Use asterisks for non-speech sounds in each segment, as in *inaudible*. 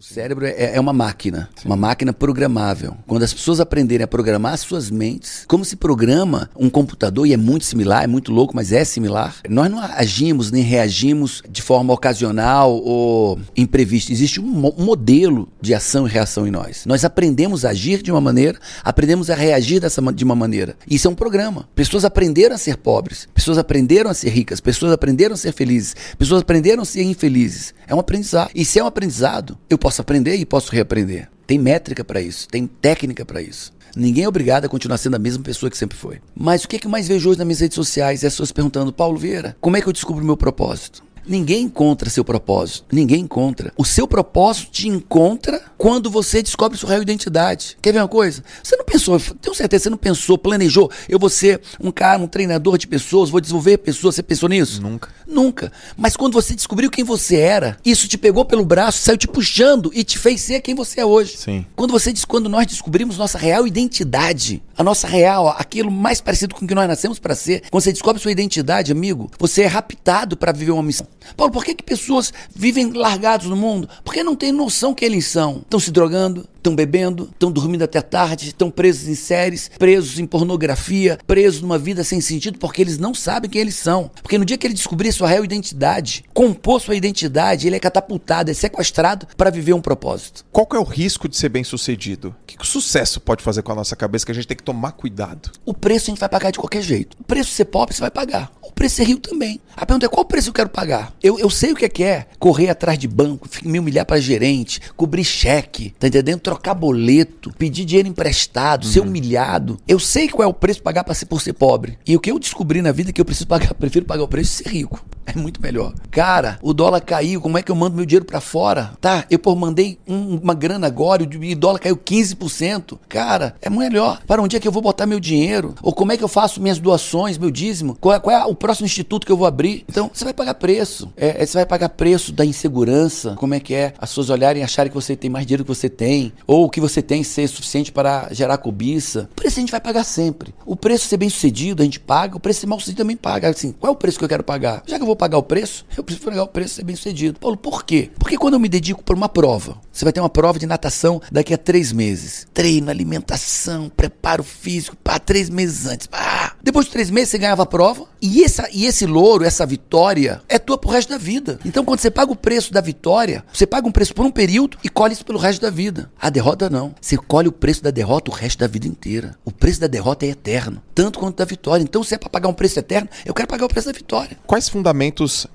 O cérebro é, é uma máquina, uma máquina programável. Quando as pessoas aprenderem a programar suas mentes, como se programa um computador, e é muito similar, é muito louco, mas é similar, nós não agimos nem reagimos de forma ocasional ou imprevista. Existe um, um modelo de ação e reação em nós. Nós aprendemos a agir de uma maneira, aprendemos a reagir dessa, de uma maneira. Isso é um programa. Pessoas aprenderam a ser pobres, pessoas aprenderam a ser ricas, pessoas aprenderam a ser felizes, pessoas aprenderam a ser infelizes. É um aprendizado. E se é um aprendizado, eu posso aprender e posso reaprender. Tem métrica para isso, tem técnica para isso. Ninguém é obrigado a continuar sendo a mesma pessoa que sempre foi. Mas o que, é que eu mais vejo hoje nas minhas redes sociais é as pessoas perguntando, Paulo Vieira, como é que eu descubro o meu propósito? Ninguém encontra seu propósito. Ninguém encontra. O seu propósito te encontra quando você descobre sua real identidade. Quer ver uma coisa? Você não pensou, tenho certeza, você não pensou, planejou. Eu vou ser um cara, um treinador de pessoas, vou desenvolver pessoas. Você pensou nisso? Nunca. Nunca. Mas quando você descobriu quem você era, isso te pegou pelo braço, saiu te puxando e te fez ser quem você é hoje. Sim. Quando você quando nós descobrimos nossa real identidade, a nossa real, aquilo mais parecido com o que nós nascemos para ser, quando você descobre sua identidade, amigo, você é raptado para viver uma missão. Paulo, por que, que pessoas vivem largados no mundo? Porque não têm noção quem eles são. Estão se drogando, estão bebendo, estão dormindo até tarde, estão presos em séries, presos em pornografia, presos numa vida sem sentido, porque eles não sabem quem eles são. Porque no dia que ele descobrir sua real identidade, compor sua identidade, ele é catapultado, é sequestrado para viver um propósito. Qual que é o risco de ser bem sucedido? O que, que o sucesso pode fazer com a nossa cabeça que a gente tem que tomar cuidado? O preço a gente vai pagar de qualquer jeito. O preço de ser pobre você vai pagar. O preço de ser rico também. A pergunta é qual preço eu quero pagar? Eu, eu sei o que é, que é correr atrás de banco, me humilhar para gerente, cobrir cheque, tá entendendo? Trocar boleto, pedir dinheiro emprestado, uhum. ser humilhado. Eu sei qual é o preço pagar para ser por ser pobre. E o que eu descobri na vida é que eu preciso pagar, *laughs* prefiro pagar o preço de ser rico. É muito melhor. Cara, o dólar caiu, como é que eu mando meu dinheiro para fora? Tá, eu pô, mandei um, uma grana agora e o dólar caiu 15%. Cara, é melhor. Para onde é que eu vou botar meu dinheiro? Ou como é que eu faço minhas doações, meu dízimo? Qual é, qual é o próximo instituto que eu vou abrir? Então, você vai pagar preço. É, é, você vai pagar preço da insegurança. Como é que é? As pessoas olharem e acharem que você tem mais dinheiro que você tem. Ou o que você tem ser suficiente para gerar cobiça. O preço a gente vai pagar sempre. O preço ser bem sucedido, a gente paga. O preço ser mal sucedido também paga. Assim, qual é o preço que eu quero pagar? Já que eu vou pagar o preço, eu preciso pagar o preço ser bem sucedido. Paulo, por quê? Porque quando eu me dedico para uma prova, você vai ter uma prova de natação daqui a três meses. Treino, alimentação, preparo físico, pá, três meses antes. Pá. Depois de três meses você ganhava a prova. E, essa, e esse louro, essa vitória, é tua pro resto da vida. Então quando você paga o preço da vitória, você paga um preço por um período e colhe isso pelo resto da vida. A derrota não. Você colhe o preço da derrota o resto da vida inteira. O preço da derrota é eterno, tanto quanto da vitória. Então se é para pagar um preço eterno, eu quero pagar o preço da vitória. Quais fundamentos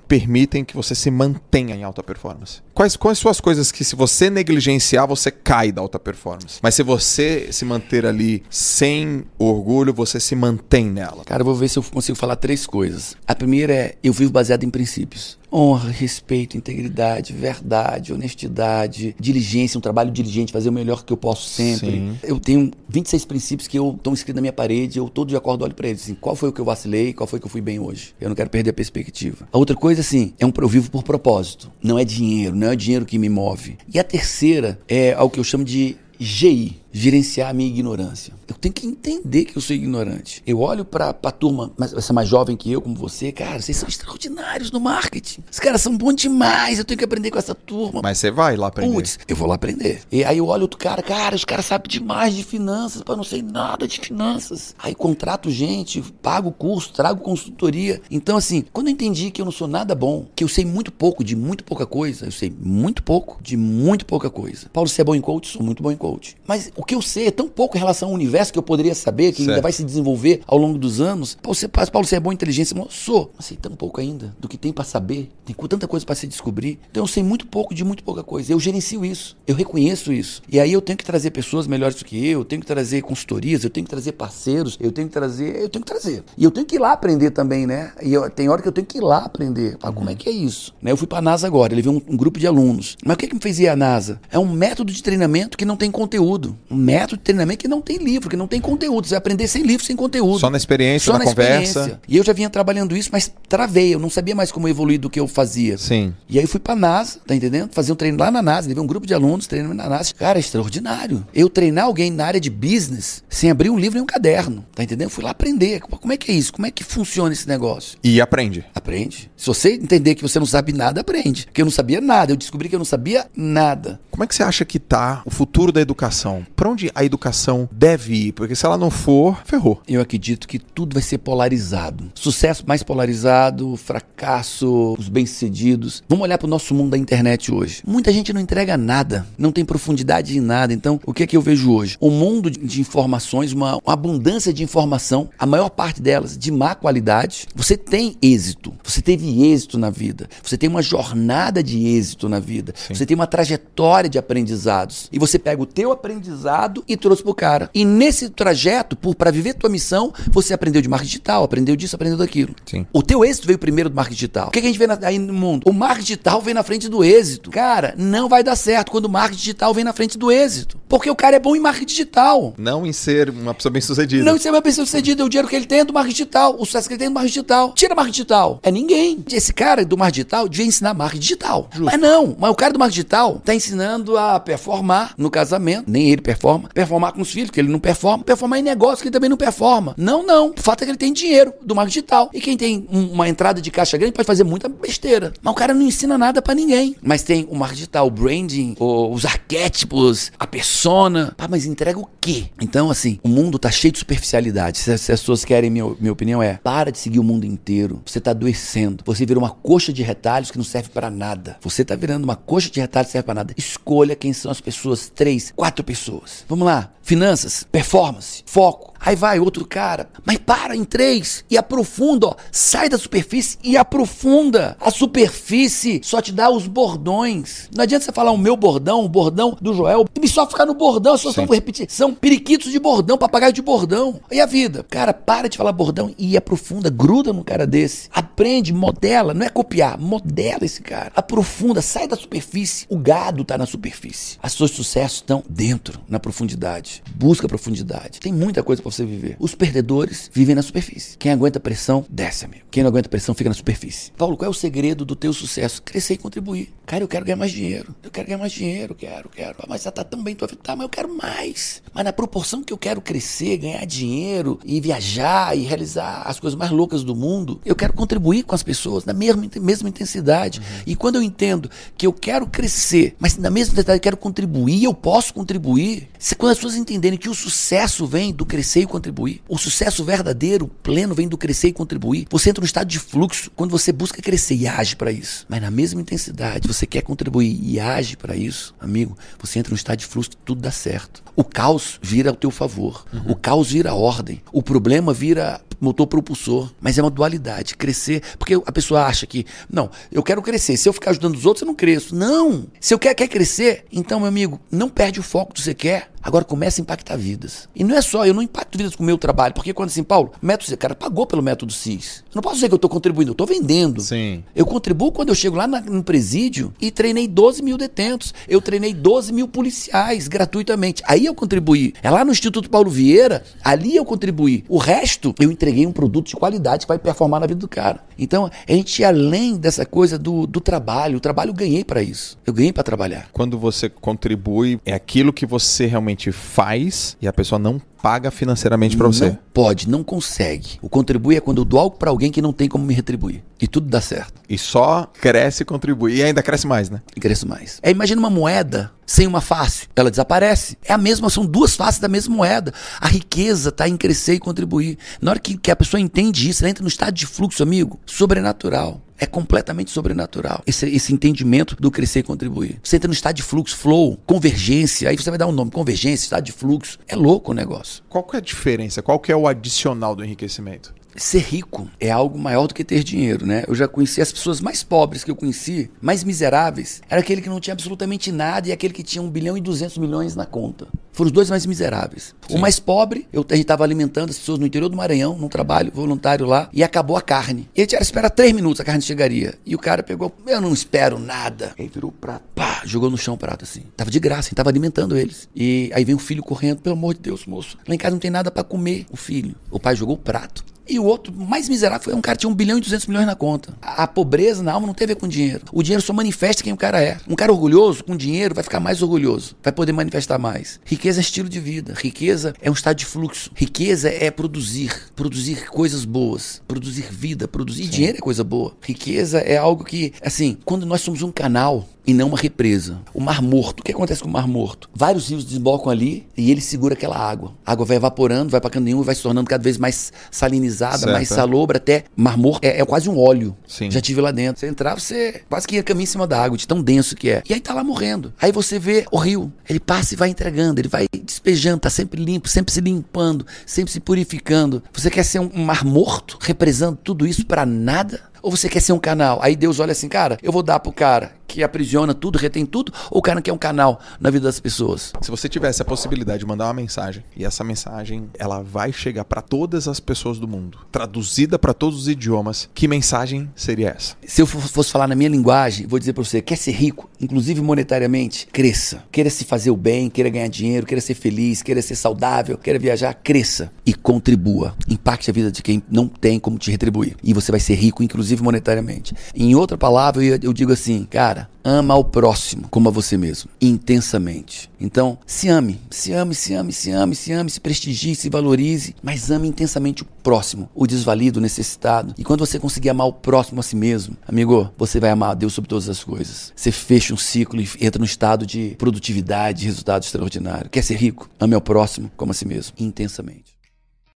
permitem que você se mantenha em alta performance? Quais, quais são as coisas que se você negligenciar, você cai da alta performance? Mas se você se manter ali sem orgulho, você se mantém nela. Cara, eu vou ver se eu consigo falar três coisas. A primeira é, eu vivo baseado em princípios honra, respeito, integridade, verdade, honestidade, diligência, um trabalho diligente, fazer o melhor que eu posso sempre. Sim. Eu tenho 26 princípios que eu estão escritos na minha parede, eu todo de acordo olho para eles, assim, qual foi o que eu vacilei, qual foi o que eu fui bem hoje. Eu não quero perder a perspectiva. A outra coisa, assim, é um eu vivo por propósito. Não é dinheiro, é o dinheiro que me move. E a terceira é algo que eu chamo de GI, gerenciar a minha ignorância. Eu tenho que entender que eu sou ignorante. Eu olho para a turma, essa mais jovem que eu, como você, cara, vocês são extraordinários no marketing. Os caras são bons demais, eu tenho que aprender com essa turma. Mas você vai lá aprender. Putz, eu vou lá aprender. E aí eu olho outro cara, cara, os caras sabem demais de finanças, para não sei nada de finanças. Aí contrato gente, pago curso, trago consultoria. Então assim, quando eu entendi que eu não sou nada bom, que eu sei muito pouco de muito pouca coisa, eu sei muito pouco de muito pouca coisa. Paulo, você é bom em coach? Sou muito bom em coach. Mas o O que eu sei é tão pouco em relação ao universo que eu poderia saber, que ainda Certo. vai se desenvolver ao longo dos anos. Paulo, você, Paulo, você é bom em inteligência? Eu sou. Mas sei tão pouco ainda do que tem pra saber. Tem tanta coisa pra se descobrir. Então eu sei muito pouco de muito pouca coisa. Eu gerencio isso. Eu reconheço isso. E aí eu tenho que trazer pessoas melhores do que eu, eu tenho que trazer consultorias, eu tenho que trazer parceiros, eu tenho que trazer, eu tenho que trazer. E eu tenho que ir lá aprender também, né? E eu, tem hora que eu tenho que ir lá aprender. Falar, como é que é isso? Né? Eu fui pra NASA agora, ele veio um, um grupo de alunos. Mas o que, que me fez ir à NASA? É um método de treinamento que não tem conteúdo. Um método de treinamento que não tem livro, que não tem conteúdo. Você vai aprender sem livro, sem conteúdo. Só na experiência, Só na, na conversa. experiência. E eu já vinha trabalhando isso, mas travei. Eu não sabia mais como evoluir do que eu fazia. Sim. E aí eu fui pra NASA, tá entendendo? Fazer um treino lá na NASA. Levei um grupo de alunos treinando na NASA. Cara, é extraordinário. Eu treinar alguém na área de business sem abrir um livro e um caderno. Tá entendendo? Fui lá aprender. Como é que é isso? Como é que funciona esse negócio? E aprende. Aprende. Se você entender que você não sabe nada, aprende. Porque eu não sabia nada. Eu descobri que eu não sabia nada. Como é que você acha que tá o futuro da educação? Pra onde a educação deve ir? Porque se ela não for, ferrou. Eu acredito que tudo vai ser polarizado. Sucesso mais polarizado, fracasso, os bem-sucedidos. Vamos olhar para o nosso mundo da internet hoje. Muita gente não entrega nada, não tem profundidade em nada. Então, o que é que eu vejo hoje? Um mundo de- informações, uma, abundância de informação, a maior parte delas de má qualidade. Você tem êxito, você teve êxito na vida, você tem uma jornada de êxito na vida, você tem uma trajetória de aprendizados. E você pega o teu aprendizado e trouxe pro cara. E nesse trajeto, para viver tua missão, você aprendeu de marketing digital, aprendeu disso, aprendeu daquilo. Sim. O teu êxito veio primeiro do marketing digital. O que, que a gente vê na- aí no mundo? O marketing digital vem na frente do êxito. Cara, não vai dar certo quando o marketing digital vem na frente do êxito. Porque o cara é bom em marketing digital. Não em ser uma pessoa bem sucedida. Não, isso é uma pessoa sucedida, é o dinheiro que ele tem é do marketing digital, o sucesso que ele tem é do marketing digital. Tira marketing digital. É ninguém. Esse cara do marketing digital devia ensinar marketing digital. Mas não, mas o cara do marketing digital tá ensinando a performar no casamento, nem ele performa, performar com os filhos, que ele não performa, performar em negócio, que ele também não performa. Não, não. O fato é que ele tem dinheiro do marketing digital. E quem tem um- uma entrada de caixa grande pode fazer muita besteira. Mas o cara não ensina nada pra ninguém. Mas tem o marketing digital, o branding, os arquétipos, a persona. Pá, mas entrega o quê? Então, assim, o mundo tá cheio de superficialidade. Se, as pessoas querem, minha, minha opinião é: para de seguir o mundo inteiro. Você tá adoecendo. Você vira uma coxa de retalhos que não serve pra nada. Você tá virando uma coxa de retalhos que serve pra nada. Escolha quem são as pessoas. Três, quatro pessoas. Vamos lá. Finanças, performance, foco. Aí vai outro cara, mas para em três e aprofunda, ó. Sai da superfície e aprofunda. A superfície só te dá os bordões. Não adianta você falar o meu bordão, o bordão do Joel, e só ficar no bordão, só vou repetir. São periquitos de bordão, papagaio de bordão. E a vida? Cara, para de falar bordão e aprofunda, gruda num cara desse. Aprende, modela, não é copiar, modela esse cara. Aprofunda, sai da superfície. O gado tá na superfície. As suas sucessos estão dentro, na profundidade. Busca profundidade. Tem muita coisa pra você viver. Os perdedores vivem na superfície. Quem aguenta pressão, desce, amigo. Quem não aguenta pressão, fica na superfície. Paulo, qual é o segredo do teu sucesso? Crescer e contribuir. Cara, eu quero ganhar mais dinheiro. Eu quero ganhar mais dinheiro, quero, quero. Ah, Mas já tá tão bem tua vida. Tá, mas eu quero mais. Mas na proporção que eu quero crescer, ganhar dinheiro e viajar e realizar as coisas mais loucas do mundo, eu quero contribuir com as pessoas na mesma, mesma intensidade. E quando eu entendo que eu quero crescer, mas na mesma intensidade eu quero contribuir, eu posso contribuir. Se quando as pessoas entenderem que o sucesso vem do crescer e contribuir, o sucesso verdadeiro, pleno, vem do crescer e contribuir. Você entra no estado de fluxo quando você busca crescer e age para isso. Mas na mesma intensidade, você quer contribuir e age para isso, amigo, você entra no estado de fluxo, tudo dá certo. O caos vira ao teu favor. O caos vira ordem. O problema vira motor propulsor. Mas é uma dualidade. Crescer. Porque a pessoa acha que, não, eu quero crescer. Se eu ficar ajudando os outros, eu não cresço. Não! Se eu quer, quer crescer, então, meu amigo, não perde o foco que você quer. Agora começa a impactar vidas. E não é só, eu não impacto vidas com o meu trabalho. Porque quando assim, Paulo, método o cara pagou pelo método CIS. Eu não posso dizer que eu estou contribuindo, eu estou vendendo. Sim. Eu contribuo quando eu chego lá na- no presídio e treinei 12 mil detentos. Eu treinei 12 mil policiais gratuitamente. Aí eu contribuí. É lá no Instituto Paulo Vieira, ali eu contribuí. O resto, eu entreguei um produto de qualidade que vai performar na vida do cara. Então, a gente ir além dessa coisa do, do trabalho. O trabalho eu ganhei para isso. Eu ganhei para trabalhar. Quando você contribui, é aquilo que você realmente faz e a pessoa não paga financeiramente para você. Não pode, não consegue. O contribuir é quando eu dou algo para alguém que não tem como me retribuir. E tudo dá certo. E só cresce e contribui. E ainda cresce mais, né? E cresce mais. É, imagina uma moeda sem uma face. Ela desaparece. É a mesma, são duas faces da mesma moeda. A riqueza está em crescer e contribuir. Na hora que, que a pessoa entende isso, ela entra no estado de fluxo, amigo, sobrenatural. É completamente sobrenatural. Esse, esse entendimento do crescer e contribuir. Você entra no estado de fluxo, flow, convergência. Aí você vai dar um nome, convergência, estado de fluxo. É louco o negócio. Qual que é a diferença? Qual que é o adicional do enriquecimento? Ser rico é algo maior do que ter dinheiro, né? Eu já conheci as pessoas mais pobres que eu conheci, mais miseráveis, era aquele que não tinha absolutamente nada e aquele que tinha um bilhão e duzentos milhões na conta. Foram os dois mais miseráveis. Sim. O mais pobre, eu, a gente estava alimentando as pessoas no interior do Maranhão, num trabalho voluntário lá, e acabou a carne. E ele tinha esperar três minutos, a carne chegaria. E o cara pegou, eu não espero nada. Aí virou o prato, pá, jogou no chão o prato assim. Tava de graça, tava alimentando eles. E aí vem o filho correndo, pelo amor de Deus, moço. Lá em casa não tem nada para comer, o filho. O pai jogou o prato. E o outro, mais miserável, foi um cara que tinha 1 bilhão e 200 milhões na conta. A, a, pobreza na alma não tem a ver com dinheiro. O dinheiro só manifesta quem o cara é. Um cara orgulhoso, com dinheiro, vai ficar mais orgulhoso. Vai poder manifestar mais. Riqueza é estilo de vida. Riqueza é um estado de fluxo. Riqueza é produzir. Produzir coisas boas. Produzir vida. Produzir Sim. dinheiro é coisa boa. Riqueza é algo que, assim, quando nós somos um canal e não uma represa. O Mar Morto, o que acontece com o Mar Morto? Vários rios desembocam ali e ele segura aquela água. A água vai evaporando, vai para canto nenhum e vai se tornando cada vez mais salinizada, certo. mais salobra, até Mar Morto é, é, quase um óleo. Sim. Já tive lá dentro. Você entrar, você quase que ia caminhar em cima da água, de tão denso que é. E aí tá lá morrendo. Aí você vê o rio, ele passa e vai entregando, ele vai despejando, tá sempre limpo, sempre se limpando, sempre se purificando. Você quer ser um mar morto, represando tudo isso para nada? Ou você quer ser um canal? Aí Deus olha assim, cara, eu vou dar pro cara que aprisiona tudo, retém tudo, ou o cara que é um canal na vida das pessoas? Se você tivesse a possibilidade de mandar uma mensagem e essa mensagem ela vai chegar para todas as pessoas do mundo, traduzida para todos os idiomas, que mensagem seria essa? Se eu fosse falar na minha linguagem, vou dizer para você, quer ser rico, inclusive monetariamente, cresça. Queira se fazer o bem, queira ganhar dinheiro, queira ser feliz, queira ser saudável, queira viajar, cresça e contribua. Impacte a vida de quem não tem como te retribuir. E você vai ser rico, inclusive inclusive monetariamente. Em outra palavra, eu digo assim, cara, ama ao próximo como a você mesmo, intensamente. Então, se ame, se ame, se ame, se ame, se ame, se prestigie, se valorize, mas ame intensamente o próximo, o desvalido, o necessitado. E quando você conseguir amar o próximo a si mesmo, amigo, você vai amar a Deus sobre todas as coisas. Você fecha um ciclo e entra num estado de produtividade, de resultado extraordinário. Quer ser rico? Ame ao próximo como a si mesmo, intensamente.